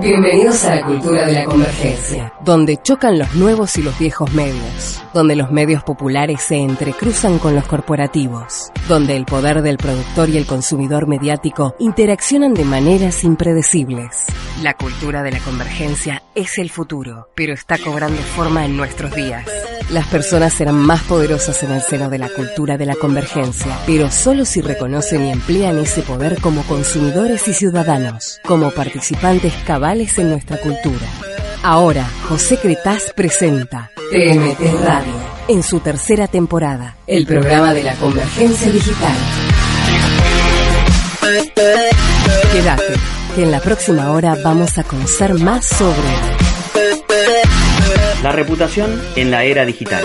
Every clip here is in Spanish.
Bienvenidos a la cultura de la convergencia, donde chocan los nuevos y los viejos medios, donde los medios populares se entrecruzan con los corporativos, donde el poder del productor y el consumidor mediático interaccionan de maneras impredecibles. La cultura de la convergencia es el futuro, pero está cobrando forma en nuestros días. Las personas serán más poderosas en el seno de la cultura de la convergencia, pero solo si reconocen y emplean ese poder como consumidores y ciudadanos, como participantes cabales en nuestra cultura. Ahora, José Cretaz presenta TMT Radio en su tercera temporada, el programa de la convergencia digital. Quédate, que en la próxima hora vamos a conocer más sobre la reputación en la era digital.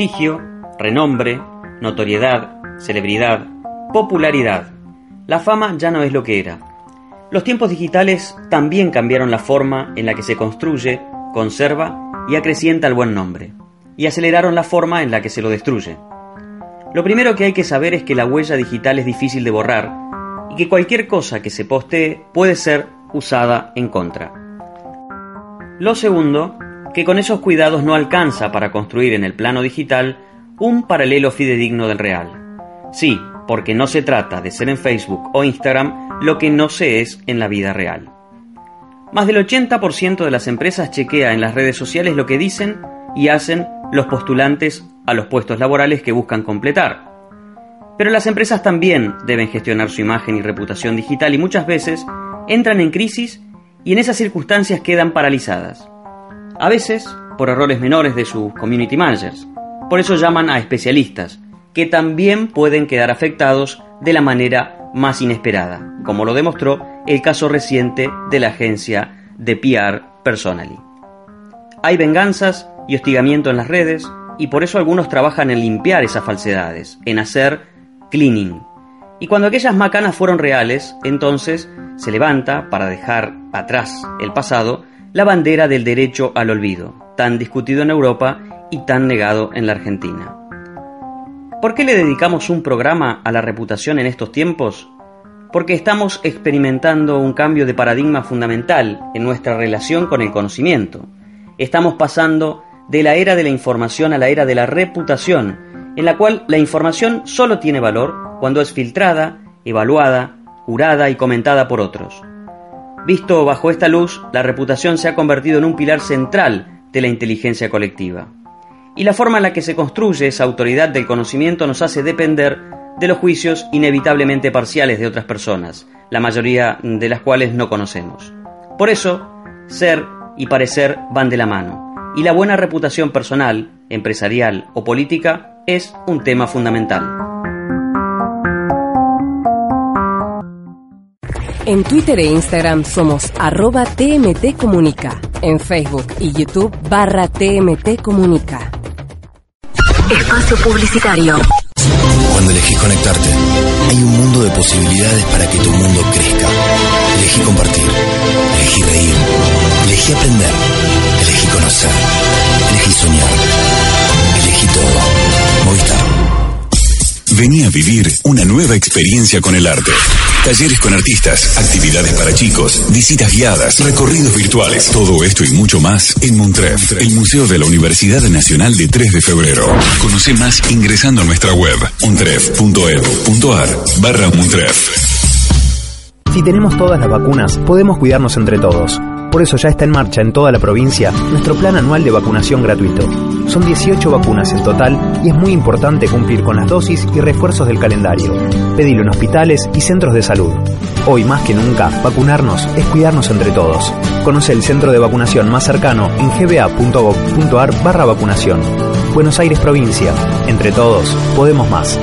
prestigio, renombre, notoriedad, celebridad, popularidad. La fama ya no es lo que era. Los tiempos digitales también cambiaron la forma en la que se construye, conserva y acrecienta el buen nombre, y aceleraron la forma en la que se lo destruye. Lo primero que hay que saber es que la huella digital es difícil de borrar y que cualquier cosa que se postee puede ser usada en contra. Lo segundo que con esos cuidados no alcanza para construir en el plano digital un paralelo fidedigno del real. Sí, porque no se trata de ser en Facebook o Instagram lo que no se es en la vida real. Más del 80% de las empresas chequea en las redes sociales lo que dicen y hacen los postulantes a los puestos laborales que buscan completar. Pero las empresas también deben gestionar su imagen y reputación digital y muchas veces entran en crisis y en esas circunstancias quedan paralizadas a veces por errores menores de sus community managers. Por eso llaman a especialistas, que también pueden quedar afectados de la manera más inesperada, como lo demostró el caso reciente de la agencia de PR Personally. Hay venganzas y hostigamiento en las redes y por eso algunos trabajan en limpiar esas falsedades, en hacer cleaning. Y cuando aquellas macanas fueron reales, entonces se levanta para dejar atrás el pasado la bandera del derecho al olvido, tan discutido en Europa y tan negado en la Argentina. ¿Por qué le dedicamos un programa a la reputación en estos tiempos? Porque estamos experimentando un cambio de paradigma fundamental en nuestra relación con el conocimiento. Estamos pasando de la era de la información a la era de la reputación, en la cual la información solo tiene valor cuando es filtrada, evaluada, jurada y comentada por otros. Visto bajo esta luz, la reputación se ha convertido en un pilar central de la inteligencia colectiva. Y la forma en la que se construye esa autoridad del conocimiento nos hace depender de los juicios inevitablemente parciales de otras personas, la mayoría de las cuales no conocemos. Por eso, ser y parecer van de la mano, y la buena reputación personal, empresarial o política es un tema fundamental. En Twitter e Instagram somos arroba TMT Comunica. En Facebook y YouTube barra TMT Comunica. Espacio Publicitario. Cuando elegís conectarte, hay un mundo de posibilidades para que tu mundo crezca. Elegí compartir, elegí reír, elegí aprender, elegí conocer, elegí soñar, elegí todo. Movistar. Vení a vivir una nueva experiencia con el arte. Talleres con artistas, actividades para chicos, visitas guiadas, recorridos virtuales. Todo esto y mucho más en Montref, el Museo de la Universidad Nacional de 3 de Febrero. Conoce más ingresando a nuestra web montref.edu.ar barra Montref. Si tenemos todas las vacunas, podemos cuidarnos entre todos. Por eso ya está en marcha en toda la provincia nuestro plan anual de vacunación gratuito. Son 18 vacunas en total y es muy importante cumplir con las dosis y refuerzos del calendario. Pedilo en hospitales y centros de salud. Hoy más que nunca, vacunarnos es cuidarnos entre todos. Conoce el centro de vacunación más cercano en gba.gov.ar barra vacunación. Buenos Aires Provincia. Entre todos, podemos más.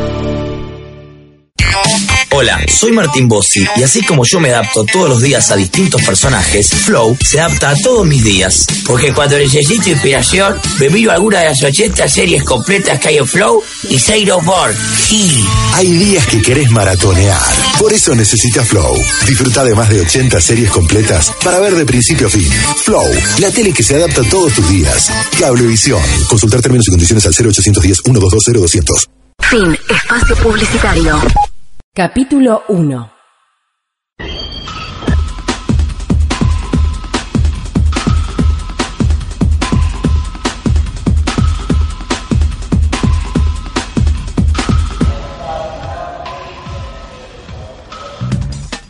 Hola, soy Martín Bossi y así como yo me adapto todos los días a distintos personajes, Flow se adapta a todos mis días. Porque cuando necesito inspiración, me miro alguna de las 80 series completas que hay en Flow y no more. Sí. Hay días que querés maratonear. Por eso necesitas Flow. Disfruta de más de 80 series completas para ver de principio a fin. Flow, la tele que se adapta a todos tus días. Cablevisión. Consultar términos y condiciones al 0810 122 0200. Fin. Espacio Publicitario. Capítulo 1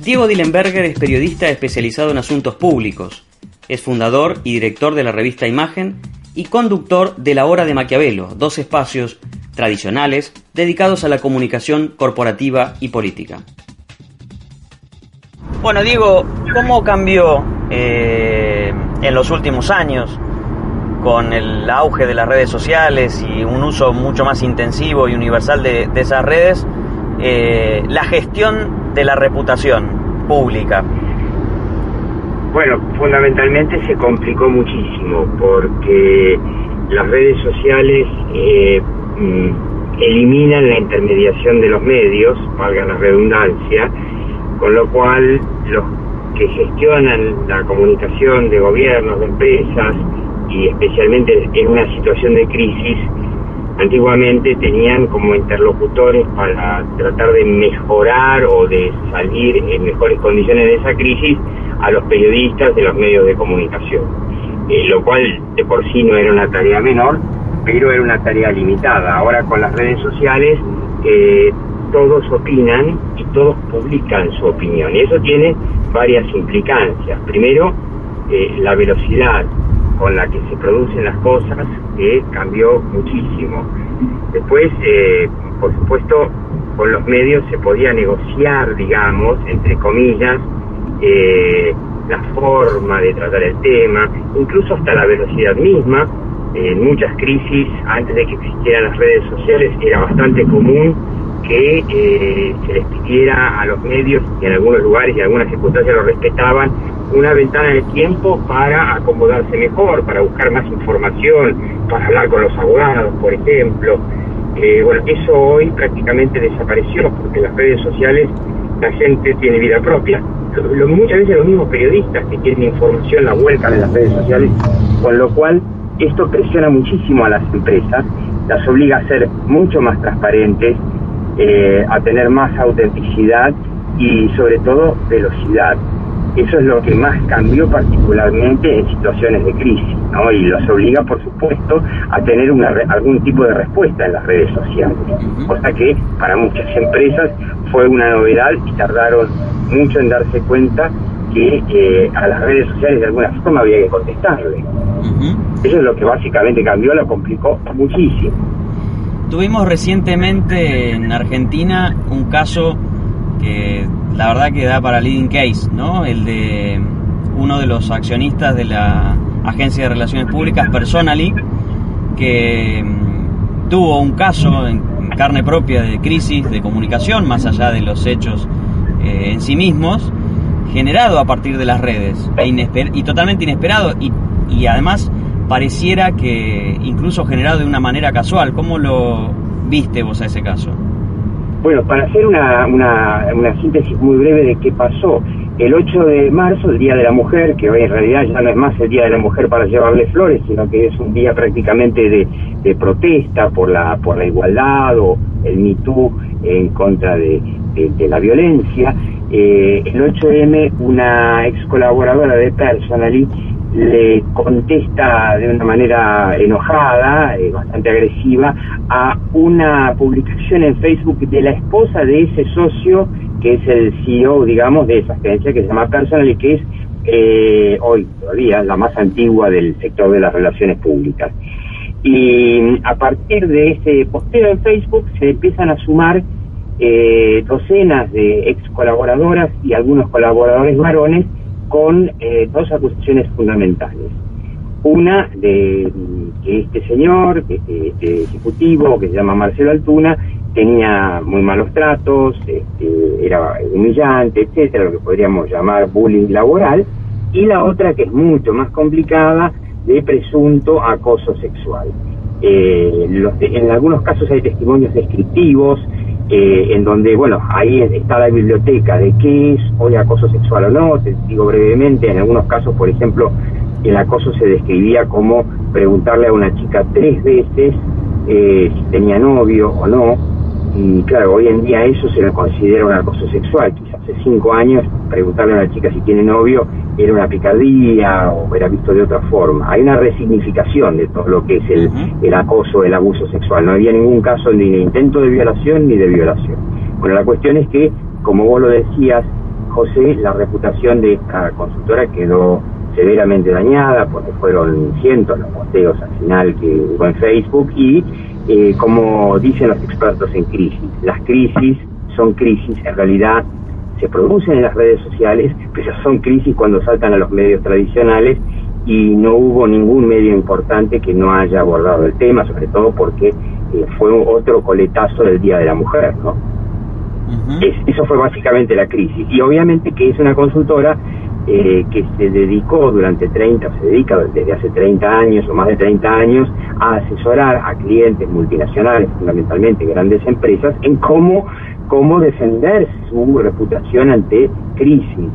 Diego Dillenberger es periodista especializado en asuntos públicos. Es fundador y director de la revista Imagen y conductor de La Hora de Maquiavelo, dos espacios tradicionales dedicados a la comunicación corporativa y política. Bueno, Diego, ¿cómo cambió eh, en los últimos años con el auge de las redes sociales y un uso mucho más intensivo y universal de, de esas redes eh, la gestión de la reputación pública? Bueno, fundamentalmente se complicó muchísimo porque las redes sociales eh, mm, eliminan la intermediación de los medios, valga la redundancia, con lo cual los que gestionan la comunicación de gobiernos, de empresas y especialmente en una situación de crisis, antiguamente tenían como interlocutores para tratar de mejorar o de salir en mejores condiciones de esa crisis a los periodistas de los medios de comunicación, eh, lo cual de por sí no era una tarea menor, pero era una tarea limitada. Ahora con las redes sociales eh, todos opinan y todos publican su opinión y eso tiene varias implicancias. Primero, eh, la velocidad con la que se producen las cosas que cambió muchísimo. Después, eh, por supuesto, con los medios se podía negociar, digamos, entre comillas, eh, la forma de tratar el tema, incluso hasta la velocidad misma. En muchas crisis, antes de que existieran las redes sociales, era bastante común que eh, se les pidiera a los medios, y en algunos lugares y en algunas circunstancias lo respetaban, una ventana de tiempo para acomodarse mejor, para buscar más información, para hablar con los abogados, por ejemplo. Eh, bueno, eso hoy prácticamente desapareció porque las redes sociales la gente tiene vida propia. Muchas veces los mismos periodistas que tienen información la vuelcan en las redes sociales, con lo cual esto presiona muchísimo a las empresas, las obliga a ser mucho más transparentes, eh, a tener más autenticidad y sobre todo velocidad. Eso es lo que más cambió particularmente en situaciones de crisis, ¿no? Y los obliga, por supuesto, a tener una, algún tipo de respuesta en las redes sociales, cosa que para muchas empresas fue una novedad y tardaron mucho en darse cuenta que eh, a las redes sociales de alguna forma había que contestarle. Eso es lo que básicamente cambió, lo complicó muchísimo. Tuvimos recientemente en Argentina un caso que la verdad que da para leading case, ¿no? El de uno de los accionistas de la Agencia de Relaciones Públicas, Personally, que mm, tuvo un caso en carne propia de crisis de comunicación, más allá de los hechos eh, en sí mismos, generado a partir de las redes e y totalmente inesperado y, y además pareciera que incluso generado de una manera casual. ¿Cómo lo viste vos a ese caso? Bueno, para hacer una, una, una síntesis muy breve de qué pasó, el 8 de marzo, el Día de la Mujer, que hoy en realidad ya no es más el Día de la Mujer para llevarle flores, sino que es un día prácticamente de, de protesta por la, por la igualdad o el Me Too en contra de, de, la violencia. Eh, el 8M, una ex colaboradora de Personally le contesta de una manera enojada, eh, bastante agresiva, a una publicación en Facebook de la esposa de ese socio que es el CEO, digamos, de esa agencia que se llama Personal y que es eh, hoy todavía la más antigua del sector de las relaciones públicas. Y a partir de ese posteo en Facebook se empiezan a sumar eh, docenas de ex colaboradoras y algunos colaboradores varones con eh, dos acusaciones fundamentales. Una de que este señor, este, este ejecutivo que se llama Marcelo Altuna, tenía muy malos tratos, este, era humillante, etcétera, lo que podríamos llamar bullying laboral, y la otra que es mucho más complicada, de presunto acoso sexual. Eh, en algunos casos hay testimonios descriptivos, eh, en donde, bueno, ahí está la biblioteca de qué es hoy acoso sexual o no, te digo brevemente, en algunos casos, por ejemplo, el acoso se describía como preguntarle a una chica tres veces eh, si tenía novio o no, y claro, hoy en día eso se lo considera un acoso sexual. Hace cinco años preguntarle a una chica si tiene novio era una picardía o era visto de otra forma. Hay una resignificación de todo lo que es el, el acoso, el abuso sexual. No había ningún caso ni de intento de violación ni de violación. Bueno, la cuestión es que, como vos lo decías, José, la reputación de esta consultora quedó severamente dañada porque fueron cientos los posteos al final que hubo en Facebook y eh, como dicen los expertos en crisis, las crisis son crisis, en realidad se producen en las redes sociales, pero son crisis cuando saltan a los medios tradicionales y no hubo ningún medio importante que no haya abordado el tema, sobre todo porque eh, fue otro coletazo del Día de la Mujer, ¿no? eso fue básicamente la crisis. Y obviamente que es una consultora eh, que se dedicó durante 30, se dedica desde hace 30 años o más de 30 años a asesorar a clientes multinacionales, fundamentalmente grandes empresas, en cómo, cómo defender su reputación ante crisis.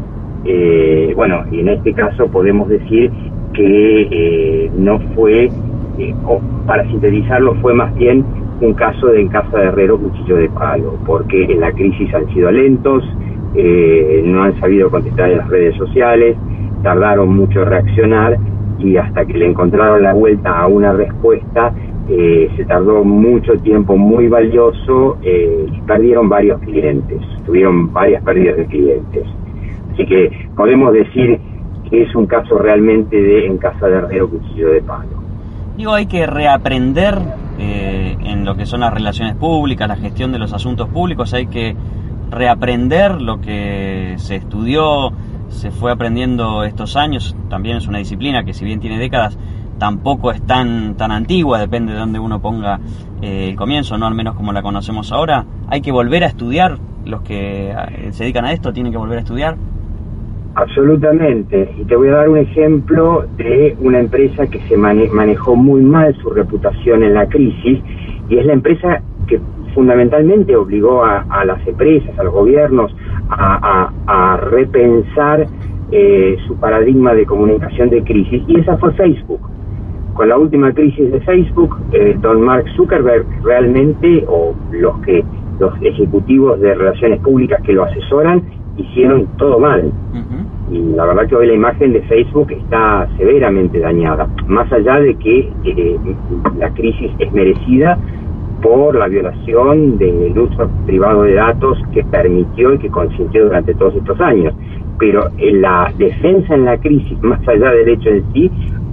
Eh, bueno, y en este caso podemos decir que eh, no fue, o para sintetizarlo, fue más bien un caso de en casa de herrero cuchillo de palo, porque en la crisis han sido lentos, eh, no han sabido contestar en las redes sociales, tardaron mucho en reaccionar y hasta que le encontraron la vuelta a una respuesta eh, se tardó mucho tiempo muy valioso eh, y perdieron varios clientes, tuvieron varias pérdidas de clientes. Así que podemos decir que es un caso realmente de en casa de herrero cuchillo de palo. Digo, hay que reaprender en lo que son las relaciones públicas, la gestión de los asuntos públicos, hay que reaprender lo que se estudió, se fue aprendiendo estos años, también es una disciplina que si bien tiene décadas, tampoco es tan, tan antigua, depende de dónde uno ponga eh, el comienzo, no al menos como la conocemos ahora. Hay que volver a estudiar, los que eh, se dedican a esto tienen que volver a estudiar. Absolutamente, y te voy a dar un ejemplo de una empresa que se manejó muy mal su reputación en la crisis, y es la empresa que fundamentalmente obligó a, las empresas, a los gobiernos, a, repensar eh, su paradigma de comunicación de crisis, y esa fue Facebook. Con la última crisis de Facebook, eh, don Mark Zuckerberg realmente, o los que los ejecutivos de relaciones públicas que lo asesoran, hicieron todo mal. Y la verdad que hoy la imagen de Facebook está severamente dañada, más allá de que eh, la crisis es merecida, por la violación del uso privado de datos que permitió y que consintió durante todos estos años. Pero en la defensa en la crisis, más allá del hecho en sí,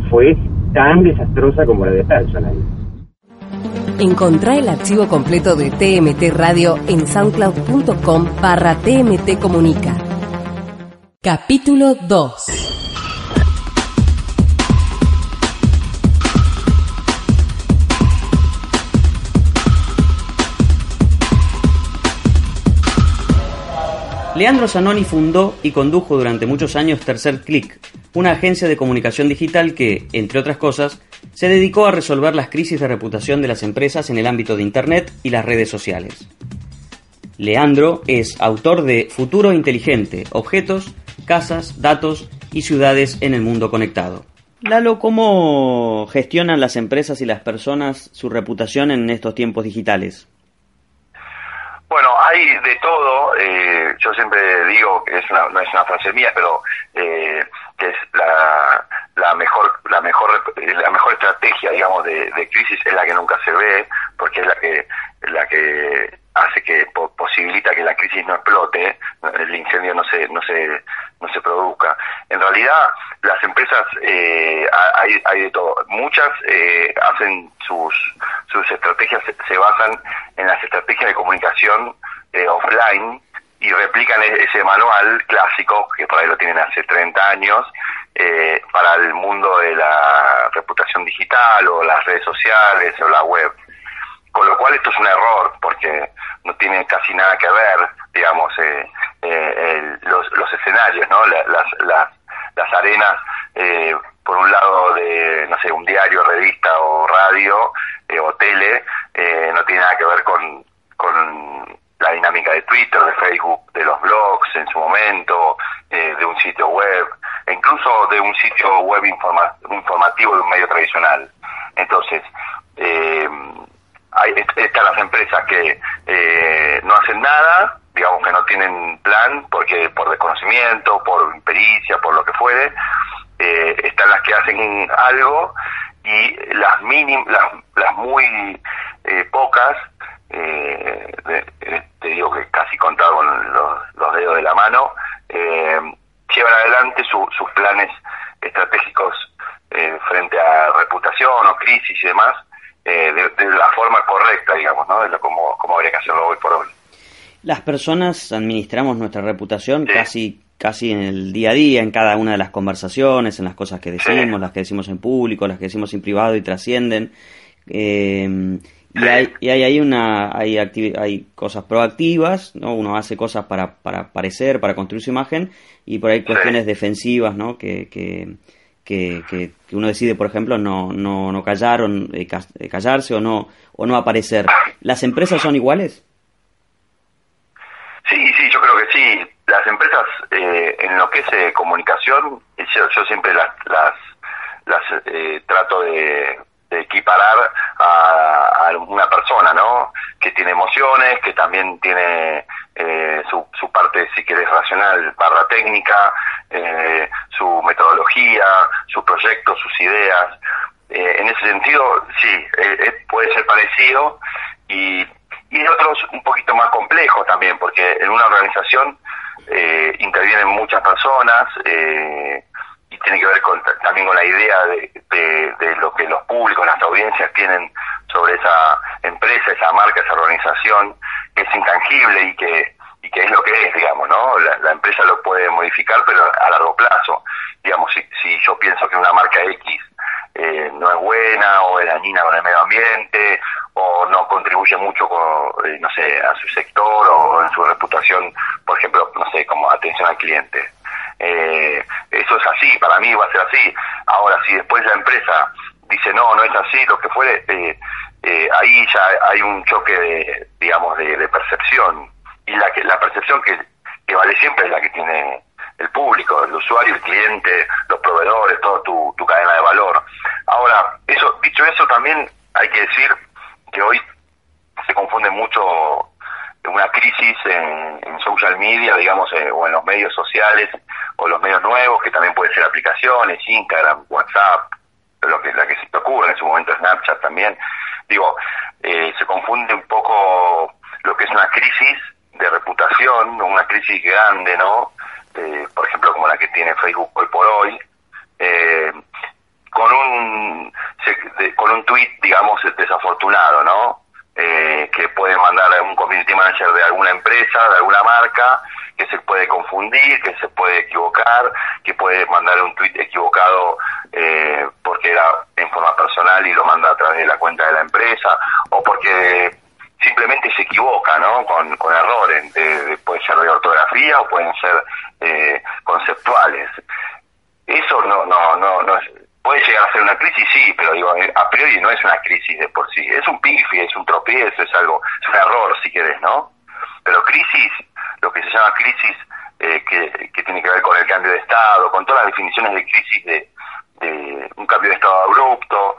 fue tan desastrosa como la de Personal. Encontrá el archivo completo de TMT Radio en soundcloud.com barra TMT Comunica. Capítulo 2 Leandro Zanoni fundó y condujo durante muchos años Tercer Click, una agencia de comunicación digital que, entre otras cosas, se dedicó a resolver las crisis de reputación de las empresas en el ámbito de Internet y las redes sociales. Leandro es autor de Futuro Inteligente, Objetos, Casas, Datos y Ciudades en el Mundo Conectado. Lalo, ¿cómo gestionan las empresas y las personas su reputación en estos tiempos digitales? Bueno, hay de todo. Eh, yo siempre digo que es una, no es una frase mía, pero eh, que es la, la mejor la mejor la mejor estrategia, digamos, de, de, crisis es la que nunca se ve, porque es la que la que hace que posibilita que la crisis no explote, el incendio no se no se no se produzca. En realidad, las empresas eh, hay, hay de todo. Muchas eh, hacen sus sus estrategias se, basan en las estrategias de comunicación eh, offline y replican e-, ese manual clásico que por ahí lo tienen hace 30 años eh, para el mundo de la reputación digital o las redes sociales o la web. Con lo cual esto es un error porque no tiene casi nada que ver, digamos, eh, eh, los, los, escenarios, ¿no? las, las, las arenas, eh, por un lado de, no sé, un diario, revista o radio eh, o tele, eh, no tiene nada que ver con, con la dinámica de Twitter, de Facebook, de los blogs en su momento, eh, de un sitio web, e incluso de un sitio web informa informativo de un medio tradicional. Entonces, eh, hay, están las empresas que eh, no hacen nada, digamos que no tienen plan, porque por desconocimiento, por pericia, por lo que fuere, eh, están las que hacen algo y las mínimas, las, las muy eh, pocas, eh, te digo que casi contado con los, dedos de la mano, eh, llevan adelante su, sus planes estratégicos eh, frente a reputación o crisis y demás, eh, de, de, la forma correcta, digamos, ¿no? De lo, como, como habría que hacerlo hoy por hoy. Las personas administramos nuestra reputación sí. casi casi en el día a día, en cada una de las conversaciones, en las cosas que decimos, sí. las que decimos en público, las que decimos en privado y trascienden. Eh, y hay, y hay, hay una hay, hay cosas proactivas, ¿no? Uno hace cosas para, para aparecer, para construir su imagen, y por ahí cuestiones defensivas, ¿no? Que, que, que, que, uno decide, por ejemplo, no, no, no callar o eh, callarse o no, o no aparecer. ¿Las empresas son iguales? Sí, sí, yo creo que sí. Las empresas, eh, en lo que es eh, comunicación, yo, siempre las, las, las eh, trato de, de equiparar a, una persona, ¿no? Que tiene emociones, que también tiene eh, su, su parte, si querés, racional, barra técnica, eh, su metodología, su proyecto, sus ideas. Eh, en ese sentido, sí, puede ser parecido y y otros un poquito más complejos también, porque en una organización eh, intervienen muchas personas eh, y tiene que ver con, también con la idea de, de, lo que los públicos, las audiencias tienen sobre esa empresa, esa marca, esa organización, que es intangible y que y que es lo que es, digamos, ¿no? La, la empresa lo puede modificar, pero a largo plazo. Digamos, si, si yo pienso que una marca X eh, no es buena o es dañina con el medio ambiente o no contribuye mucho con, eh, no sé, a su sector o en su reputación, por ejemplo, no sé, como atención al cliente. Eh, eso es así, para mí va a ser así. Ahora, si después la empresa dice no, no es así, lo que fuere, eh, eh, ahí ya hay un choque de, digamos, de, percepción. Y la, que, la percepción que, que vale siempre es la que tiene el público, el usuario, el cliente, los proveedores, toda tu, tu cadena de valor. Ahora, eso, dicho eso, también hay que decir que hoy se confunde mucho una crisis en, social media, digamos, eh, o en los medios sociales, o los medios nuevos, que también pueden ser aplicaciones, Instagram, WhatsApp, lo que, la que se te ocurre, en su momento Snapchat también. Digo, eh, se confunde un poco lo que es una crisis de reputación, una crisis grande, ¿no? Por ejemplo, como la que tiene Facebook hoy por hoy, eh, con un se, con un tweet, digamos, desafortunado, ¿no? Eh, que puede mandar a un community manager de alguna empresa, de alguna marca, que se puede confundir, que se puede equivocar, que puede mandar un tweet equivocado eh, porque era en forma personal y lo manda a través de la cuenta de la empresa, o porque simplemente se equivoca, ¿no? Con, con errores, de, pueden ser de ortografía o pueden ser eh, conceptuales. Eso no, no, no, no es, puede llegar a ser una crisis, sí, pero digo, eh, a priori no es una crisis de por sí, es un pifi, es un tropiezo, es algo, es un error si querés, ¿no? Pero crisis, lo que se llama crisis, eh, que, que tiene que ver con el cambio de estado, con todas las definiciones de crisis de, de un cambio de estado abrupto,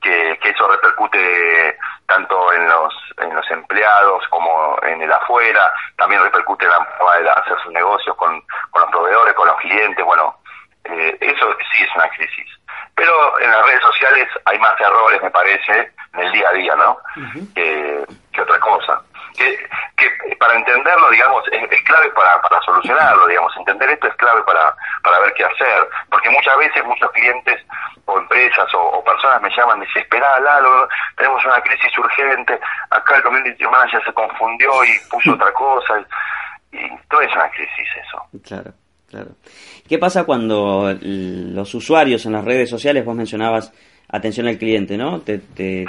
que, que eso repercute tanto en los, en los empleados como en el afuera, también repercute en la forma de hacer sus negocios con, con los proveedores, con los clientes, bueno, eh, eso sí es una crisis. Pero en las redes sociales hay más errores, me parece, en el día a día, ¿no? que, que otra cosa que, que para entenderlo, digamos, es, clave para, para solucionarlo, digamos, entender esto es clave para, para ver qué hacer, porque muchas veces muchos clientes o empresas o, personas me llaman desesperadas, Lalo, tenemos una crisis urgente, acá el community manager se confundió y puso otra cosa, y, y todo es una crisis eso. Claro. Claro. ¿Qué pasa cuando los usuarios en las redes sociales, vos mencionabas atención al cliente, ¿no? Te, te,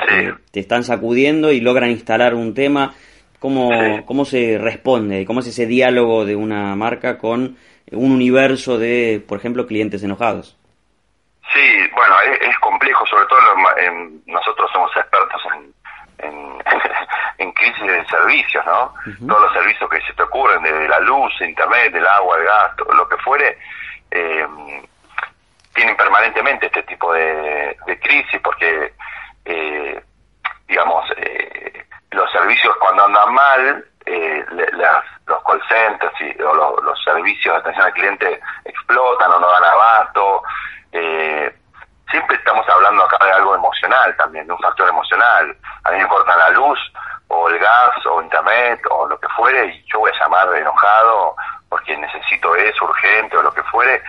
te, están sacudiendo y logran instalar un tema ¿Cómo, ¿Cómo se responde? ¿Cómo es ese diálogo de una marca con un universo de, por ejemplo, clientes enojados? Sí, bueno, es, complejo, sobre todo nosotros somos expertos en, en, crisis de servicios, ¿no? Todos los servicios que se te ocurren, de la luz, internet, del agua, el gas, lo que fuere, eh, tienen permanentemente este tipo de, crisis porque, eh, digamos, eh, los servicios cuando andan mal, eh, los call centers y, o los, servicios de atención al cliente explotan o no dan abasto. Eh, siempre estamos hablando acá de algo emocional también, de un factor emocional. A mí me cortan la luz o el gas o internet o lo que fuere y yo voy a llamar enojado porque necesito eso urgente o lo que fuere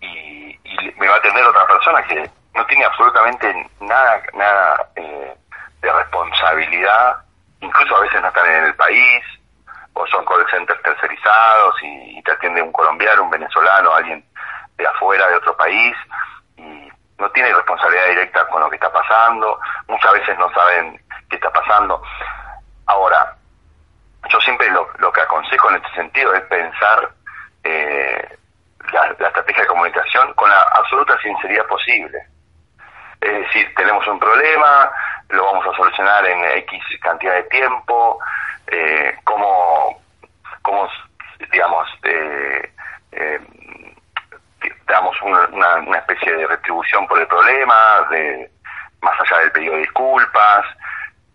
y, y me va a atender otra persona que no tiene absolutamente nada nada eh, de responsabilidad incluso a veces no están en el país, o son call centers tercerizados y, te atiende un colombiano, un venezolano, alguien de afuera, de otro país, y no tiene responsabilidad directa con lo que está pasando, muchas veces no saben qué está pasando. Ahora, yo siempre lo, que aconsejo en este sentido es pensar eh, la, estrategia de comunicación con la absoluta sinceridad posible. Es decir, tenemos un problema, lo vamos a solucionar en X cantidad de tiempo, eh, cómo, cómo, digamos, eh, eh, damos una, una, especie de retribución por el problema, de más allá del pedido de disculpas,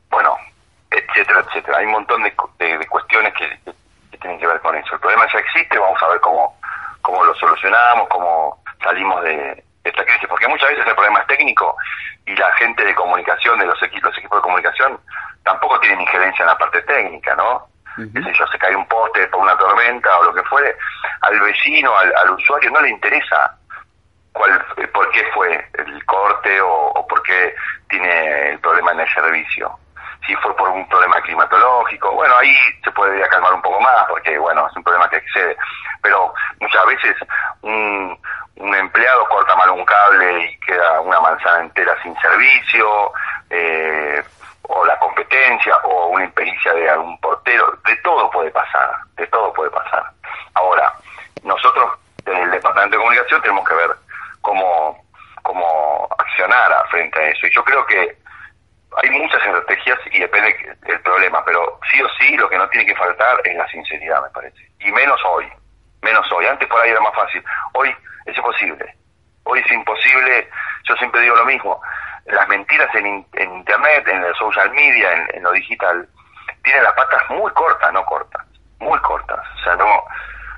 bueno, etcétera, etcétera. Hay un montón de, de, cuestiones que, que, tienen que ver con eso. El problema ya existe, vamos a ver cómo, cómo lo solucionamos, cómo salimos de, esta crisis, porque muchas veces el problema es técnico y la gente de comunicación, de los equipos, los equipos de comunicación, tampoco tienen injerencia en la parte técnica, ¿no? Si yo, se cae un poste por una tormenta o lo que fuere, al vecino, al, usuario no le interesa cuál, por qué fue el corte o, o por qué tiene el problema en el servicio si fue por un problema climatológico, bueno, ahí se puede calmar un poco más, porque bueno, es un problema que excede, pero muchas veces un, empleado corta mal un cable y queda una manzana entera sin servicio, eh, o la competencia, o una impericia de algún portero, de todo puede pasar, de todo puede pasar. Ahora, nosotros en el Departamento de Comunicación tenemos que ver cómo, cómo accionar frente a eso, y yo creo que hay muchas estrategias y depende del problema, pero sí o sí lo que no tiene que faltar es la sinceridad, me parece. Y menos hoy, menos hoy. Antes por ahí era más fácil. Hoy es imposible. Hoy es imposible, yo siempre digo lo mismo, las mentiras en, Internet, en el social media, en, lo digital, tienen las patas muy cortas, no cortas, muy cortas. O sea, no,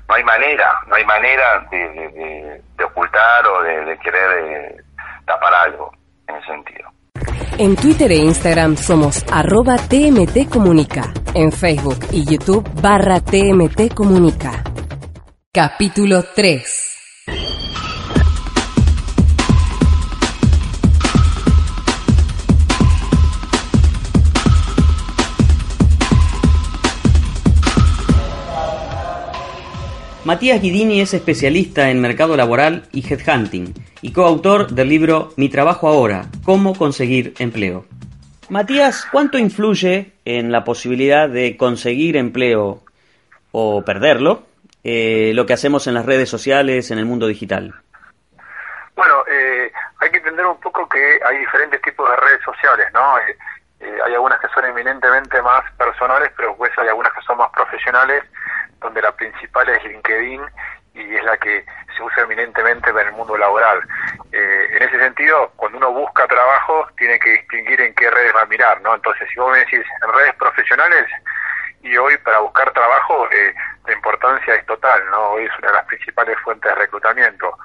no hay manera, no hay manera de, ocultar o de, querer eh, tapar algo en ese sentido. En Twitter e Instagram somos arroba TMT Comunica. En Facebook y YouTube barra TMT Comunica. Capítulo 3. Matías Guidini es especialista en mercado laboral y headhunting y coautor del libro Mi trabajo ahora, cómo conseguir empleo. Matías, ¿cuánto influye en la posibilidad de conseguir empleo o perderlo eh, lo que hacemos en las redes sociales, en el mundo digital? Bueno, eh, hay que entender un poco que hay diferentes tipos de redes sociales, ¿no? Eh, hay algunas que son eminentemente más personales, pero pues hay algunas que son más profesionales, donde la principal es LinkedIn y es la que se usa eminentemente en el mundo laboral. en ese sentido, cuando uno busca trabajo, tiene que distinguir en qué redes va a mirar, ¿no? Entonces, si vos me decís en redes profesionales, y hoy para buscar trabajo eh, la importancia es total, ¿no? Hoy es una de las principales fuentes de reclutamiento.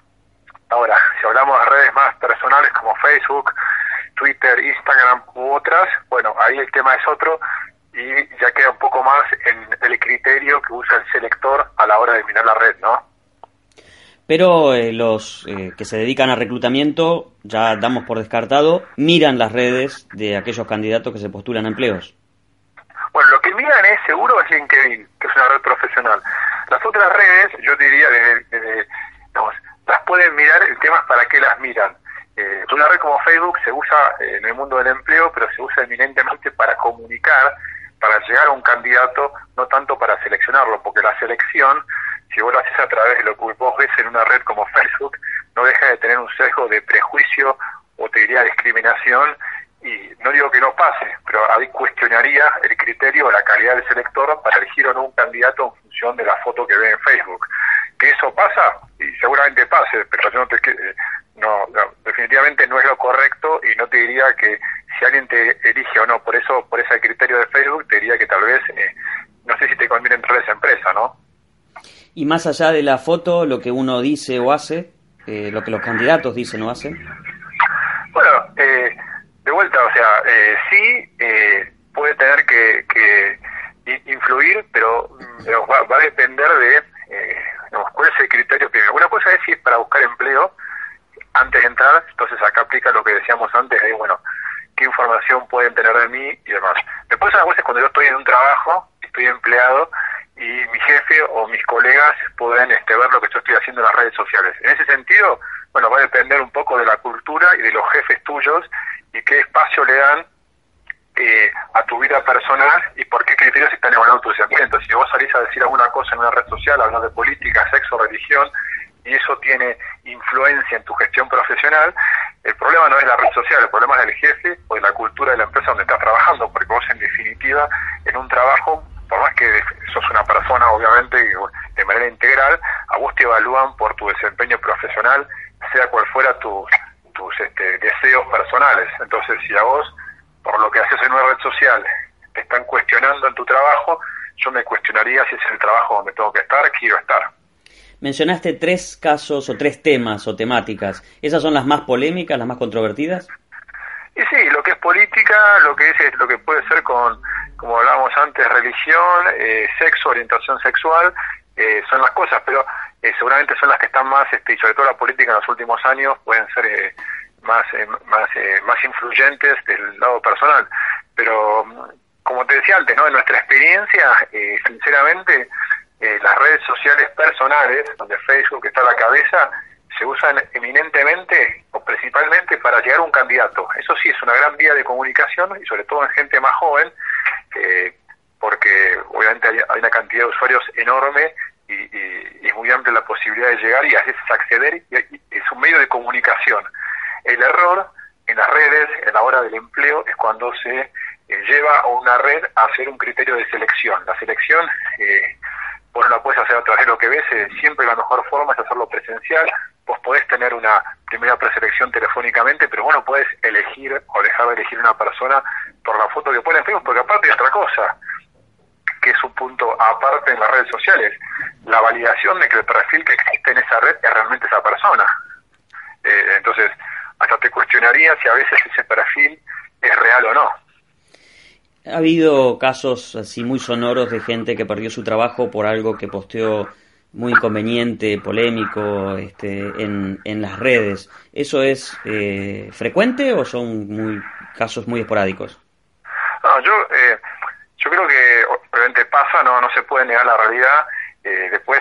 Ahora, si hablamos de redes más personales como Facebook, Twitter, Instagram u otras, bueno, ahí el tema es otro y ya queda un poco más en el criterio que usa el selector a la hora de mirar la red, ¿no? Pero eh, los eh, que se dedican a reclutamiento, ya damos por descartado, miran las redes de aquellos candidatos que se postulan a empleos. Bueno, lo que miran es seguro es LinkedIn, que es una red profesional. Las otras redes, yo diría, de, las pueden mirar, el tema es para qué las miran. Eh, una red como Facebook se usa eh, en el mundo del empleo, pero se usa eminentemente para comunicar, para llegar a un candidato, no tanto para seleccionarlo, porque la selección, si vos lo haces a través de lo que vos ves en una red como Facebook, no deja de tener un sesgo de prejuicio o te diría discriminación y no digo que no pase, pero ahí cuestionaría el criterio o la calidad del selector para elegir o no un candidato en función de la foto que ve en Facebook. Que eso pasa, y seguramente pase, pero yo no te no, definitivamente no es lo correcto y no te diría que si alguien te elige o no por eso por ese criterio de Facebook, te diría que tal vez, eh, no sé si te conviene entrar a esa empresa, ¿no? Y más allá de la foto, lo que uno dice o hace, eh, lo que los candidatos dicen o hacen. Bueno, eh, de vuelta, o sea, eh, sí eh, puede tener que, influir, pero, mm, va, a depender de eh, cuál es el criterio primero. Una cosa es si es para buscar empleo antes de entrar, entonces acá aplica lo que decíamos antes, de, bueno, qué información pueden tener de mí y demás. Después a veces cuando yo estoy en un trabajo, estoy empleado y mi jefe o mis colegas pueden este, ver lo que yo estoy haciendo en las redes sociales. En ese sentido, bueno, va a depender un poco de la cultura y de los jefes tuyos y qué espacio le dan eh, a tu vida personal y por qué criterios están evaluando tu desempeño. Si vos salís a decir alguna cosa en una red social, hablar de política, sexo, religión, y eso tiene influencia en tu gestión profesional, el problema no es la red social, el problema es el jefe o de la cultura de la empresa donde estás trabajando, porque vos en definitiva en un trabajo, por más que sos una persona obviamente de manera integral, a vos te evalúan por tu desempeño profesional, sea cual fuera tu tus este, deseos personales. Entonces, si a vos, por lo que haces en una red social, te están cuestionando en tu trabajo, yo me cuestionaría si es el trabajo donde tengo que estar, quiero estar. Mencionaste tres casos o tres temas o temáticas. ¿Esas son las más polémicas, las más controvertidas? Y sí, lo que es política, lo que es, lo que puede ser con, como hablábamos antes, religión, eh, sexo, orientación sexual, eh, son las cosas, pero eh, seguramente son las que están más, este, y sobre todo la política en los últimos años, pueden ser eh, más, eh, más, más influyentes del lado personal. Pero, como te decía antes, ¿no? en nuestra experiencia, sinceramente, las redes sociales personales, donde Facebook está a la cabeza, se usan eminentemente o principalmente para llegar a un candidato. Eso sí, es una gran vía de comunicación y sobre todo en gente más joven, porque obviamente hay, una cantidad de usuarios enorme y, es muy amplia la posibilidad de llegar y a veces acceder y, es un medio de comunicación. El error en las redes, en la hora del empleo, es cuando se eh, lleva a una red a hacer un criterio de selección. La selección, eh, vos no la puedes hacer a través de lo que ves, eh, siempre la mejor forma es hacerlo presencial. Vos podés tener una primera preselección telefónicamente, pero vos no podés elegir o dejar de elegir una persona por la foto que pone en Facebook, porque aparte hay otra cosa que es un punto aparte en las redes sociales, la validación de que el perfil que existe en esa red es realmente esa persona. Eh, entonces, hasta te cuestionaría si a veces ese perfil es real o no. Ha habido casos así muy sonoros de gente que perdió su trabajo por algo que posteó muy inconveniente, polémico este, en, en las redes. ¿Eso es eh, frecuente o son muy casos muy esporádicos? No, yo, eh, yo creo que obviamente pasa, no, no se puede negar la realidad. Eh, después,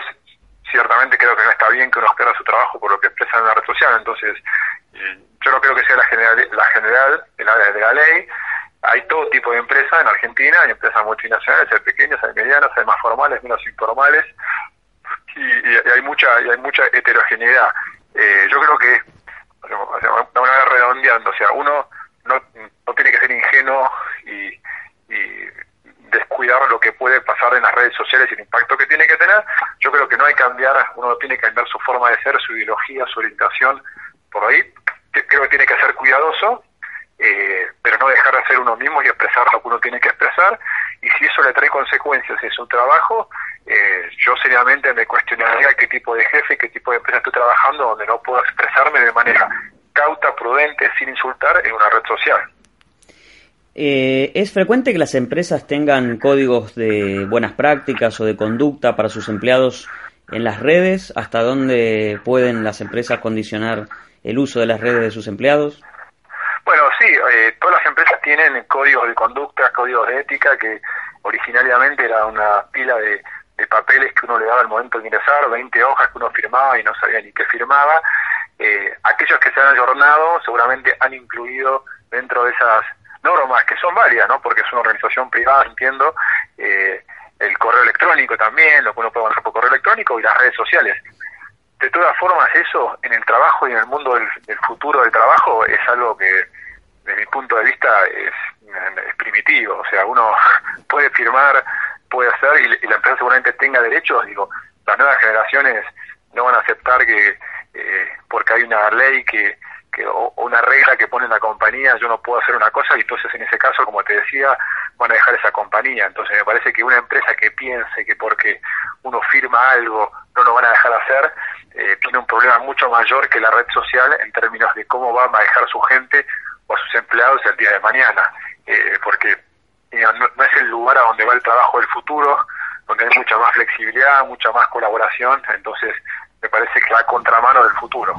ciertamente creo que no está bien que uno pierda su trabajo por lo que expresa en la red social. Entonces, yo no creo que sea la general, la general de la, de la ley. Hay todo tipo de empresas en Argentina, hay empresas multinacionales, hay pequeñas, hay medianas, hay más formales, menos informales, y, hay mucha y hay mucha heterogeneidad. Eh, yo creo que, de una redondeando, o sea, uno no, no tiene que ser ingenuo y, y descuidar lo que puede pasar en las redes sociales y el impacto que tiene que tener. Yo creo que no hay que cambiar, uno no tiene que cambiar su forma de ser, su ideología, su orientación por ahí. Creo que tiene que ser cuidadoso, eh, pero no dejar de ser uno mismo y expresar lo que uno tiene que expresar. Y si eso le trae consecuencias en su trabajo, eh, yo seriamente me cuestionaría qué tipo de jefe, qué tipo de empresa estoy trabajando donde no puedo expresarme de manera cauta, prudente, sin insultar en una red social. Eh, ¿Es frecuente que las empresas tengan códigos de buenas prácticas o de conducta para sus empleados en las redes? ¿Hasta dónde pueden las empresas condicionar el uso de las redes de sus empleados? Sí, eh, todas las empresas tienen códigos de conducta, códigos de ética, que originariamente era una pila de, papeles que uno le daba al momento de ingresar, 20 hojas que uno firmaba y no sabía ni qué firmaba. Eh, aquellos que se han ayornado seguramente han incluido dentro de esas normas, que son varias, ¿no? Porque es una organización privada, entiendo, eh, el correo electrónico también, lo que uno puede mandar por correo electrónico y las redes sociales. De todas formas, eso en el trabajo y en el mundo del, futuro del trabajo es algo que, desde mi punto de vista, es, primitivo. O sea, uno puede firmar, puede hacer, y, la empresa seguramente tenga derechos. Digo, las nuevas generaciones no van a aceptar que, eh, porque hay una ley que o, una regla que pone la compañía, yo no puedo hacer una cosa y entonces en ese caso, como te decía, van a dejar esa compañía. Entonces me parece que una empresa que piense que porque uno firma algo no lo van a dejar hacer, eh, tiene un problema mucho mayor que la red social en términos de cómo va a manejar su gente o a sus empleados el día de mañana. Eh, porque no, no es el lugar a donde va el trabajo del futuro, donde hay mucha más flexibilidad, mucha más colaboración, entonces me parece que va a contramano del futuro.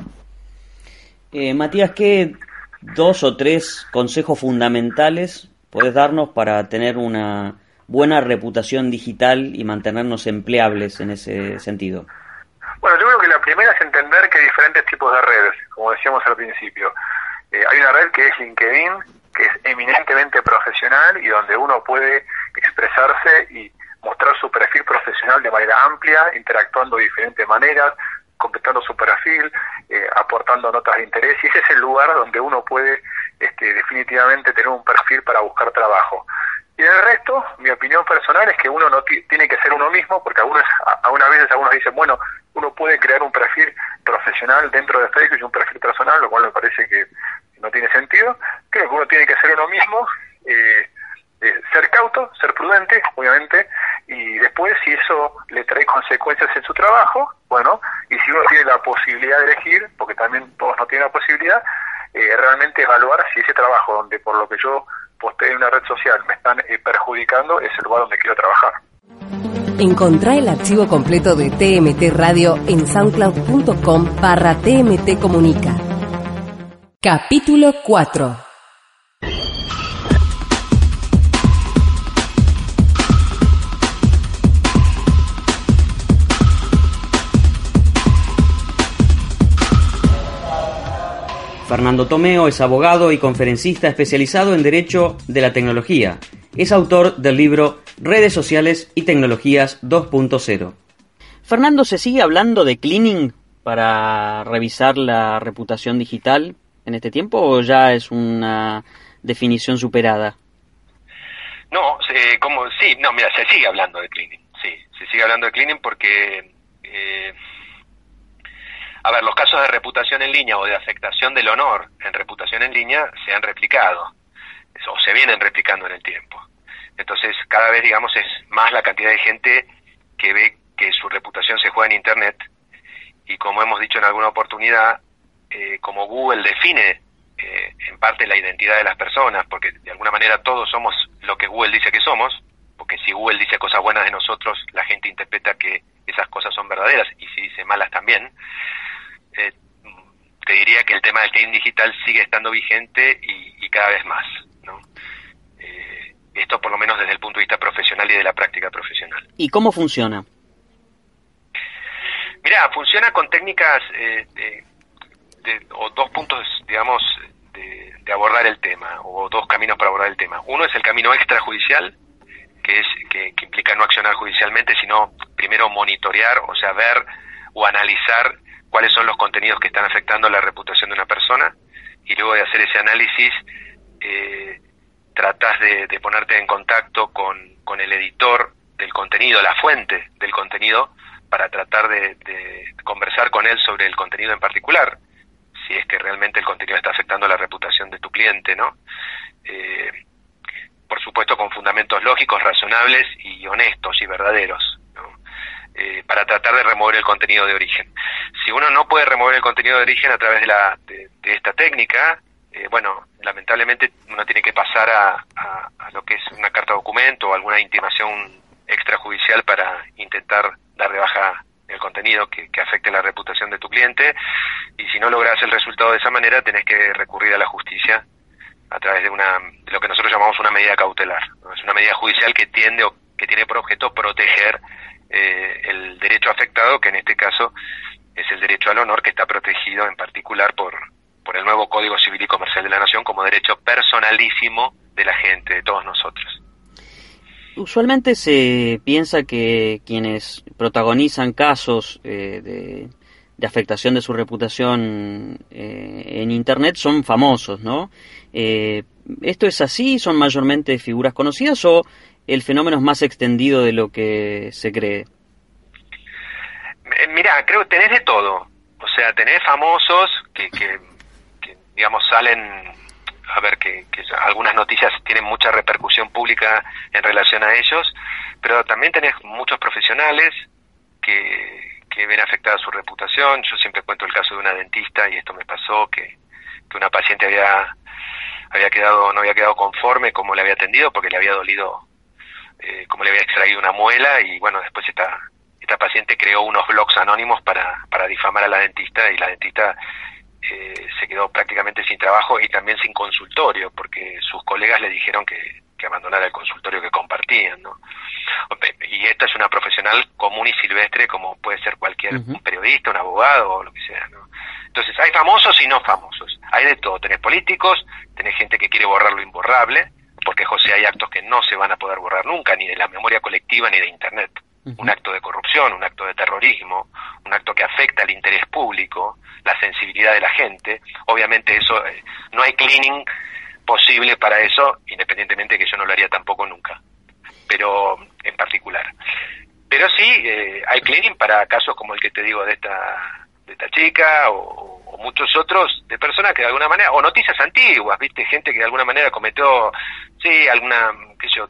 Eh, Matías, ¿qué dos o tres consejos fundamentales puedes darnos para tener una buena reputación digital y mantenernos empleables en ese sentido? Bueno, yo creo que la primera es entender que hay diferentes tipos de redes, como decíamos al principio. Eh, hay una red que es LinkedIn, que es eminentemente profesional y donde uno puede expresarse y mostrar su perfil profesional de manera amplia, interactuando de diferentes maneras, completando su perfil, eh, aportando notas de interés, y ese es el lugar donde uno puede este, definitivamente tener un perfil para buscar trabajo. Y el resto, mi opinión personal es que uno no tiene que ser uno mismo, porque algunas, algunas veces algunos dicen, bueno, uno puede crear un perfil profesional dentro de Facebook y un perfil personal, lo cual me parece que no tiene sentido. Creo que uno tiene que ser uno mismo, eh, eh, ser cauto, ser prudente, obviamente, y después si eso le trae consecuencias en su trabajo, bueno, y si uno tiene la posibilidad de elegir, porque también todos no tienen la posibilidad, eh, realmente evaluar si ese trabajo donde por lo que yo postee en una red social me están eh, perjudicando es el lugar donde quiero trabajar. Encontrá el archivo completo de TMT Radio en soundcloud.com barra TMT Comunica. Capítulo 4 Fernando Tomeo es abogado y conferencista especializado en Derecho de la Tecnología. Es autor del libro Redes Sociales y Tecnologías 2.0. Fernando, ¿se sigue hablando de cleaning para revisar la reputación digital en este tiempo o ya es una definición superada? No, como sí, no, mira, se sigue hablando de cleaning, sí, se sigue hablando de cleaning porque eh, a ver, los casos de reputación en línea o de afectación del honor en reputación en línea se han replicado o se vienen replicando en el tiempo. Entonces, cada vez, digamos, es más la cantidad de gente que ve que su reputación se juega en Internet y como hemos dicho en alguna oportunidad, eh, como Google define eh, en parte la identidad de las personas, porque de alguna manera todos somos lo que Google dice que somos, porque si Google dice cosas buenas de nosotros, la gente interpreta que esas cosas son verdaderas y si dice malas también eh, te diría que el tema del clean digital sigue estando vigente y, cada vez más. ¿no? Eh, esto por lo menos desde el punto de vista profesional y de la práctica profesional. ¿Y cómo funciona? Mira, funciona con técnicas eh, de, o dos puntos, digamos, de, abordar el tema, o dos caminos para abordar el tema. Uno es el camino extrajudicial, que es que, implica no accionar judicialmente, sino primero monitorear, o sea, ver o analizar cuáles son los contenidos que están afectando la reputación de una persona, y luego de hacer ese análisis, eh, tratas de, ponerte en contacto con, el editor del contenido, la fuente del contenido, para tratar de, conversar con él sobre el contenido en particular, si es que realmente el contenido está afectando la reputación de tu cliente, ¿no? Eh, por supuesto con fundamentos lógicos, razonables y honestos y verdaderos, eh, para tratar de remover el contenido de origen. Si uno no puede remover el contenido de origen a través de, la, de, esta técnica, eh, bueno, lamentablemente uno tiene que pasar a, a, lo que es una carta documento o alguna intimación extrajudicial para intentar dar de baja el contenido que, afecte la reputación de tu cliente. Y si no logras el resultado de esa manera tenés que recurrir a la justicia a través de una de lo que nosotros llamamos una medida cautelar es una medida judicial que tiende o que tiene por objeto proteger eh, el derecho afectado que en este caso es el derecho al honor que está protegido en particular por por el nuevo Código Civil y Comercial de la Nación como derecho personalísimo de la gente de todos nosotros usualmente se piensa que quienes protagonizan casos eh, de, afectación de su reputación eh, en Internet son famosos, ¿no? Eh, ¿Esto es así? ¿Son mayormente figuras conocidas o el fenómeno es más extendido de lo que se cree? Mira, creo que tenés de todo. O sea, tenés famosos que, que digamos, salen a ver que, algunas noticias tienen mucha repercusión pública en relación a ellos, pero también tenés muchos profesionales que, que ven afectada su reputación. Yo siempre cuento el caso de una dentista y esto me pasó que, que una paciente había había quedado no había quedado conforme como le había atendido porque le había dolido eh, como le había extraído una muela y bueno después esta esta paciente creó unos blogs anónimos para para difamar a la dentista y la dentista eh, se quedó prácticamente sin trabajo y también sin consultorio, porque sus colegas le dijeron que, abandonara el consultorio que compartían, ¿no? Y esta es una profesional común y silvestre como puede ser cualquier periodista, un abogado o lo que sea, ¿no? Entonces, hay famosos y no famosos. Hay de todo. Tenés políticos, tenés gente que quiere borrar lo imborrable, porque José hay actos que no se van a poder borrar nunca, ni de la memoria colectiva ni de Internet. Un acto de corrupción, un acto de terrorismo, un acto que afecta al interés público, la sensibilidad de la gente. Obviamente eso, eh, no hay cleaning posible para eso, independientemente que yo no lo haría tampoco nunca, pero en particular. Pero sí, eh, hay cleaning para casos como el que te digo de esta, de esta chica o, muchos otros de personas que de alguna manera, o noticias antiguas, viste, gente que de alguna manera cometió, sí, alguna, que yo,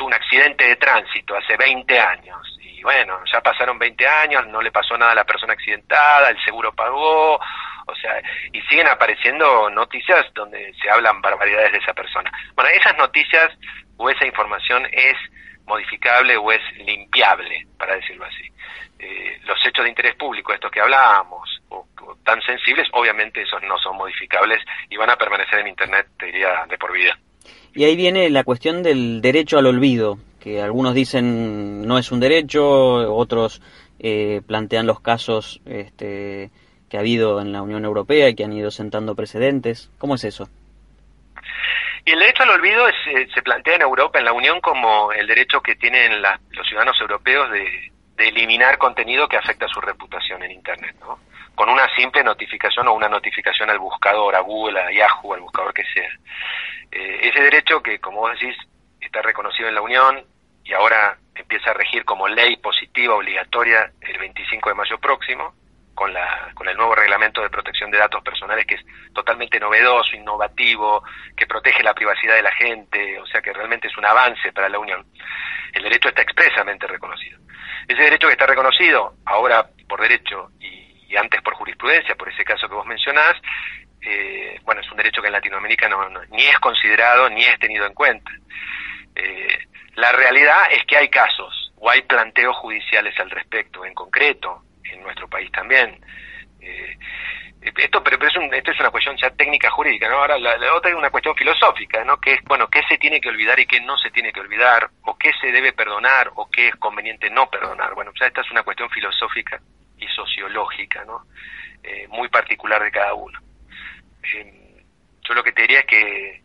un accidente de tránsito hace 20 años y bueno, ya pasaron 20 años, no le pasó nada a la persona accidentada, el seguro pagó, o sea, y siguen apareciendo noticias donde se hablan barbaridades de esa persona. Bueno, esas noticias o esa información es modificable o es limpiable, para decirlo así. Eh, los hechos de interés público, estos que hablábamos, o, tan sensibles, obviamente esos no son modificables y van a permanecer en Internet, te diría, de por vida. Y ahí viene la cuestión del derecho al olvido, que algunos dicen no es un derecho, otros eh, plantean los casos este, que ha habido en la Unión Europea y que han ido sentando precedentes. ¿Cómo es eso? Y el derecho al olvido eh, se plantea en Europa, en la Unión, como el derecho que tienen los ciudadanos europeos de, eliminar contenido que afecta su reputación en Internet, ¿no? Con una simple notificación o una notificación al buscador, a Google, a Yahoo, al buscador que sea. Eh, ese derecho que, como vos decís, está reconocido en la Unión y ahora empieza a regir como ley positiva obligatoria el 25 de mayo próximo, con, la, con el nuevo reglamento de protección de datos personales que es totalmente novedoso, innovativo, que protege la privacidad de la gente, o sea que realmente es un avance para la Unión. El derecho está expresamente reconocido. Ese derecho que está reconocido ahora por derecho y, antes por jurisprudencia, por ese caso que vos mencionás, eh, bueno, es un derecho que en Latinoamérica no, ni es considerado ni es tenido en cuenta. Eh, la realidad es que hay casos o hay planteos judiciales al respecto, en concreto, en nuestro país también. Eh, esto, pero, es esto es una cuestión ya técnica jurídica, ¿no? Ahora la, otra es una cuestión filosófica, ¿no? Que es, bueno, qué se tiene que olvidar y qué no se tiene que olvidar, o qué se debe perdonar, o qué es conveniente no perdonar. Bueno, ya esta es una cuestión filosófica y sociológica, ¿no? muy particular de cada uno. yo lo que te diría es que,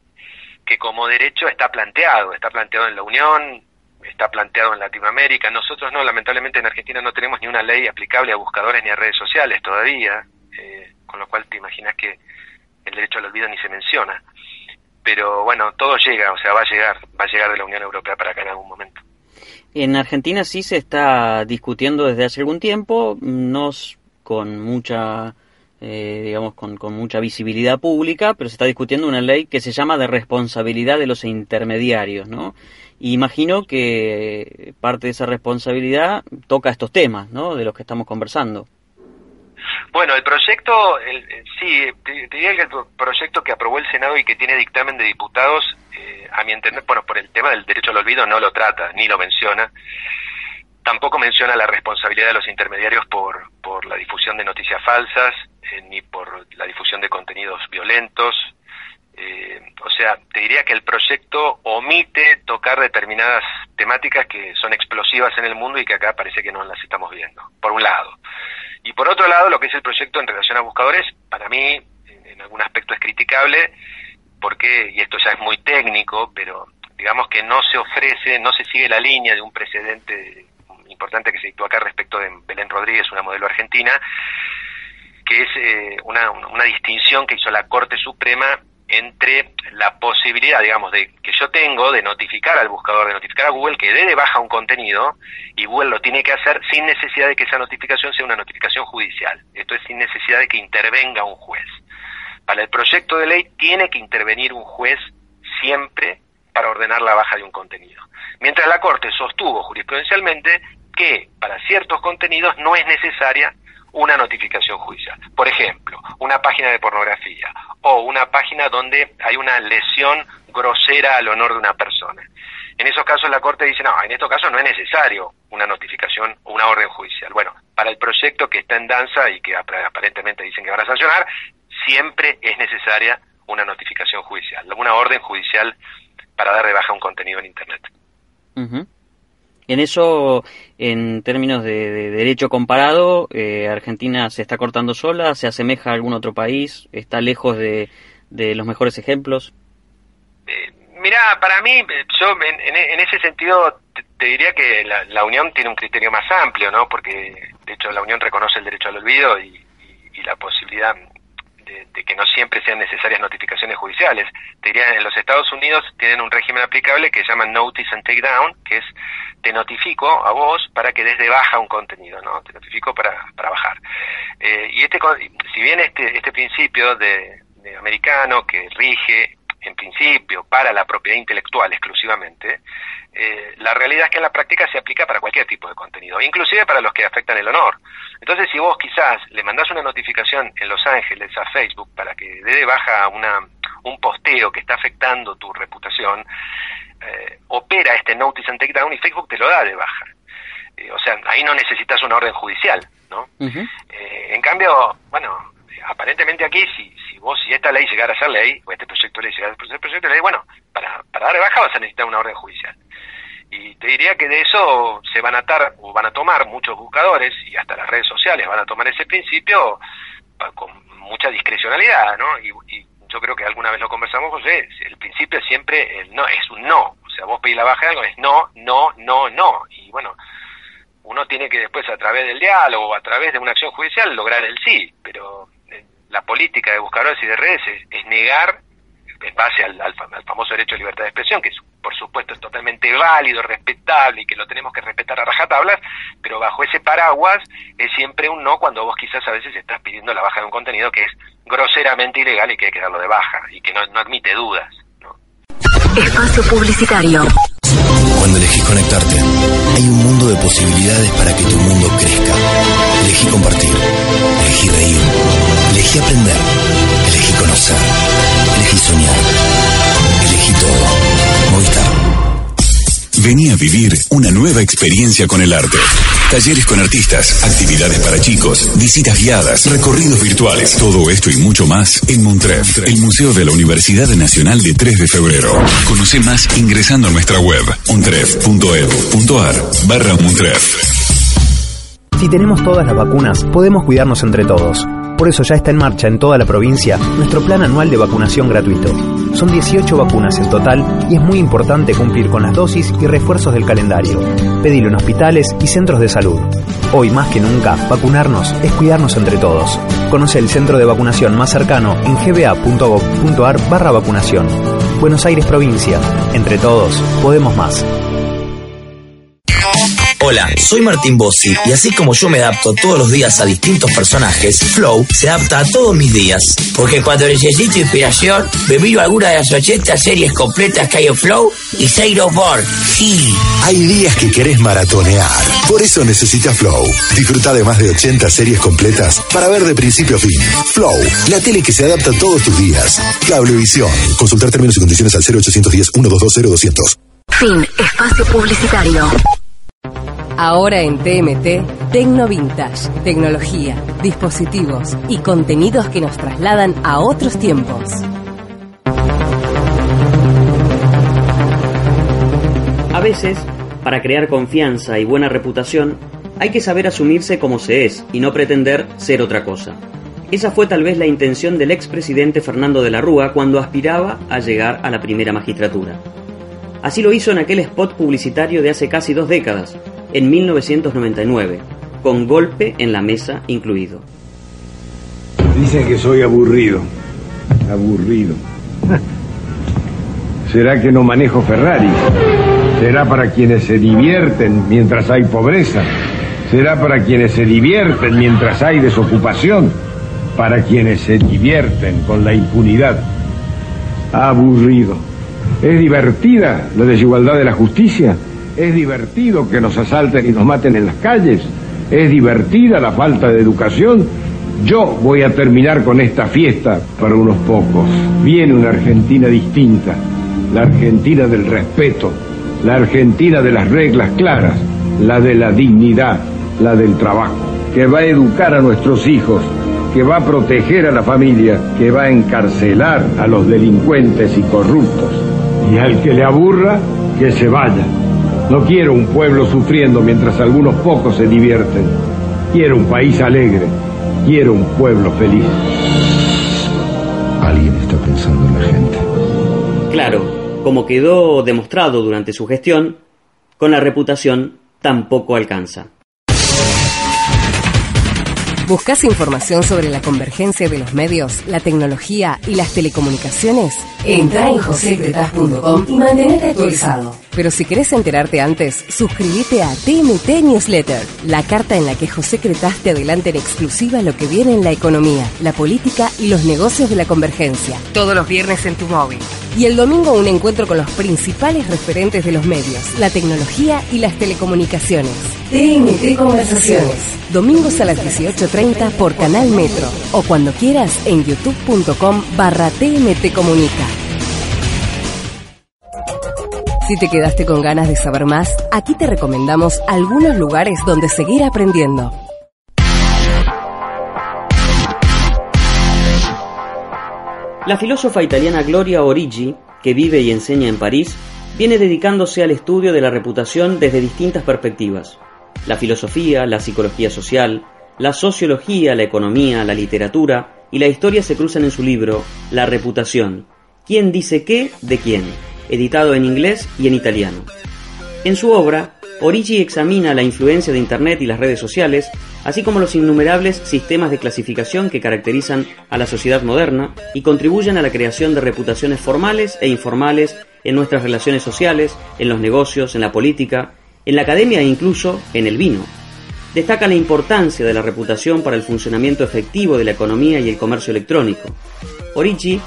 que como derecho está planteado, está planteado en la Unión, está planteado en Latinoamérica. Nosotros no, lamentablemente en Argentina no tenemos ni una ley aplicable a buscadores ni a redes sociales todavía, eh, con lo cual te imaginas que el derecho al olvido ni se menciona. Pero bueno, todo llega, o sea, va a llegar, va a llegar de la Unión Europea para acá en algún momento. En Argentina sí se está discutiendo desde hace algún tiempo, no con mucha, eh, digamos, con, con, mucha visibilidad pública, pero se está discutiendo una ley que se llama de responsabilidad de los intermediarios, ¿no? Imagino que parte de esa responsabilidad toca estos temas, ¿no? De los que estamos conversando. Bueno, el proyecto, el, sí, diría que el proyecto que aprobó el Senado y que tiene dictamen de diputados, eh, a mi entender, bueno, por el tema del derecho al olvido no lo trata, ni lo menciona. Tampoco menciona la responsabilidad de los intermediarios por, por la difusión de noticias falsas, eh, ni por la difusión de contenidos violentos. Eh, o sea, te diría que el proyecto omite tocar determinadas temáticas que son explosivas en el mundo y que acá parece que no las estamos viendo, por un lado. Y por otro lado, lo que es el proyecto en relación a buscadores, para mí, en algún aspecto es criticable, porque, y esto ya es muy técnico, pero digamos que no se ofrece, no se sigue la línea de un precedente importante que se dictó acá respecto de Belén Rodríguez, una modelo argentina, que es eh, una, una distinción que hizo la Corte Suprema entre la posibilidad, digamos, de que yo tengo de notificar al buscador, de notificar a Google que dé de baja un contenido y Google lo tiene que hacer sin necesidad de que esa notificación sea una notificación judicial. Esto es sin necesidad de que intervenga un juez. Para el proyecto de ley tiene que intervenir un juez siempre para ordenar la baja de un contenido. Mientras la Corte sostuvo jurisprudencialmente que para ciertos contenidos no es necesaria una notificación judicial. Por ejemplo, una página de pornografía o una página donde hay una lesión grosera al honor de una persona. En esos casos la Corte dice, no, en estos casos no es necesario una notificación o una orden judicial. Bueno, para el proyecto que está en danza y que aparentemente dicen que van a sancionar, siempre es necesaria una notificación judicial, una orden judicial para dar de baja un contenido en Internet. En eso, en términos de, derecho comparado, eh, Argentina se está cortando sola, se asemeja a algún otro país, está lejos de, los mejores ejemplos. Eh, mira, para mí, yo en, ese sentido te, diría que la, Unión tiene un criterio más amplio, ¿no? Porque de hecho la Unión reconoce el derecho al olvido y la posibilidad de, que no siempre sean necesarias notificaciones judiciales. Te diría, en los Estados Unidos tienen un régimen aplicable que se llama Notice and Take Down, que es te notifico a vos para que des de baja un contenido, ¿no? Te notifico para, para bajar. Eh, y este, si bien este, este principio de americano que rige en principio para la propiedad intelectual exclusivamente, eh, la realidad es que en la práctica se aplica para cualquier tipo de contenido, inclusive para los que afectan el honor. Entonces, si vos quizás le mandás una notificación en Los Ángeles a Facebook para que dé de baja una, un posteo que está afectando tu reputación, eh, opera este Notice and Takedown y Facebook te lo da de baja. Eh, o sea, ahí no necesitas una orden judicial, ¿no? en cambio, bueno, aparentemente aquí, si, si vos, si esta ley llegara a ser ley, o este proyecto de ley llegara a ser proyecto de ley, bueno, para, para dar baja vas a necesitar una orden judicial. Y te diría que de eso se van a atar o van a tomar muchos buscadores y hasta las redes sociales van a tomar ese principio con mucha discrecionalidad, ¿no? Y, yo creo que alguna vez lo conversamos, José, el principio siempre el no, es un no. O sea, vos pedís la baja de algo, es no, no, no, no. Y bueno, uno tiene que después a través del diálogo o a través de una acción judicial lograr el sí, pero la política de buscadores y de redes es, negar en base al, al, famoso derecho de libertad de expresión, que es por supuesto es totalmente válido, respetable y que lo tenemos que respetar a rajatablas, pero bajo ese paraguas es siempre un no cuando vos quizás a veces estás pidiendo la baja de un contenido que es groseramente ilegal y que hay que darlo de baja y que no, admite dudas. Espacio Publicitario. Cuando elegís conectarte, hay un mundo de posibilidades para que tu mundo crezca. Elegí compartir, elegí reír, elegí aprender, elegí conocer, elegí soñar, elegí todo. Vení a vivir una nueva experiencia con el arte. Talleres con artistas, actividades para chicos, visitas guiadas, recorridos virtuales. Todo esto y mucho más en Montref, el Museo de la Universidad Nacional de 3 de Febrero. Conoce más ingresando a nuestra web montref.edu.ar barra Montref. Si tenemos todas las vacunas, podemos cuidarnos entre todos. Por eso ya está en marcha en toda la provincia nuestro plan anual de vacunación gratuito. Son 18 vacunas en total y es muy importante cumplir con las dosis y refuerzos del calendario. Pedilo en hospitales y centros de salud. Hoy más que nunca, vacunarnos es cuidarnos entre todos. Conoce el centro de vacunación más cercano en gba.gov.ar barra vacunación. Buenos Aires Provincia. Entre todos, podemos más. Hola, soy Martín Bossi y así como yo me adapto todos los días a distintos personajes, Flow se adapta a todos mis días. Porque cuando necesito inspiración, me miro alguna de las 80 series completas que hay en Flow y Zero Board. Sí. Hay días que querés maratonear. Por eso necesitas Flow. Disfruta de más de 80 series completas para ver de principio a fin. Flow, la tele que se adapta a todos tus días. Cablevisión. Consultar términos y condiciones al 0810 122 200. Fin. Espacio publicitario. Ahora en TMT, Tecno Vintage, tecnología, dispositivos y contenidos que nos trasladan a otros tiempos. A veces, para crear confianza y buena reputación, hay que saber asumirse como se es y no pretender ser otra cosa. Esa fue tal vez la intención del expresidente Fernando de la Rúa cuando aspiraba a llegar a la primera magistratura. Así lo hizo en aquel spot publicitario de hace casi dos décadas, en 1999, con golpe en la mesa incluido. Dicen que soy aburrido. Aburrido. ¿Será que no manejo Ferrari? ¿Será para quienes se divierten mientras hay pobreza? ¿Será para quienes se divierten mientras hay desocupación? Para quienes se divierten con la impunidad. Aburrido. ¿Es divertida la desigualdad de la justicia? Es divertido que nos asalten y nos maten en las calles. Es divertida la falta de educación. Yo voy a terminar con esta fiesta para unos pocos. Viene una Argentina distinta. La Argentina del respeto. La Argentina de las reglas claras. La de la dignidad. La del trabajo. Que va a educar a nuestros hijos. Que va a proteger a la familia. Que va a encarcelar a los delincuentes y corruptos. Y al que le aburra, que se vaya. No quiero un pueblo sufriendo mientras algunos pocos se divierten. Quiero un país alegre. Quiero un pueblo feliz. Alguien está pensando en la gente. Claro, como quedó demostrado durante su gestión, con la reputación tampoco alcanza. ¿Buscas información sobre la convergencia de los medios, la tecnología y las telecomunicaciones? Entra en josecretas.com y mantenete actualizado. Pero si querés enterarte antes, suscríbete a TMT Newsletter, la carta en la que José Cretaz te adelanta en exclusiva lo que viene en la economía, la política y los negocios de la convergencia. Todos los viernes en tu móvil. Y el domingo un encuentro con los principales referentes de los medios, la tecnología y las telecomunicaciones. TMT Conversaciones. Domingos a las 18.30 por Canal Metro o cuando quieras en youtube.com barra TMT Comunica. Si te quedaste con ganas de saber más, aquí te recomendamos algunos lugares donde seguir aprendiendo. La filósofa italiana Gloria Origi, que vive y enseña en París, viene dedicándose al estudio de la reputación desde distintas perspectivas. La filosofía, la psicología social, la sociología, la economía, la literatura y la historia se cruzan en su libro La reputación. ¿Quién dice qué de quién? editado en inglés y en italiano. En su obra, Origi examina la influencia de Internet y las redes sociales, así como los innumerables sistemas de clasificación que caracterizan a la sociedad moderna y contribuyen a la creación de reputaciones formales e informales en nuestras relaciones sociales, en los negocios, en la política, en la academia e incluso en el vino. Destaca la importancia de la reputación para el funcionamiento efectivo de la economía y el comercio electrónico. Origi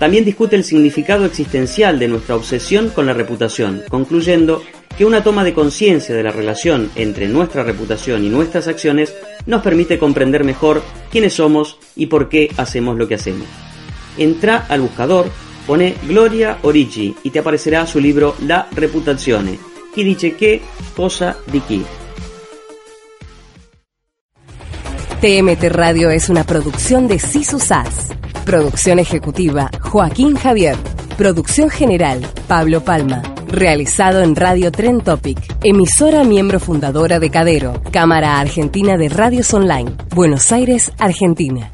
también discute el significado existencial de nuestra obsesión con la reputación, concluyendo que una toma de conciencia de la relación entre nuestra reputación y nuestras acciones nos permite comprender mejor quiénes somos y por qué hacemos lo que hacemos. Entra al buscador, pone Gloria Origi y te aparecerá su libro La Reputazione. Chi dice qué, cosa di chi. TMT Radio es una producción de Sisu SAS. Producción ejecutiva, Joaquín Javier. Producción general, Pablo Palma. Realizado en Radio Tren Topic. Emisora miembro fundadora de Cadero. Cámara Argentina de Radios Online. Buenos Aires, Argentina.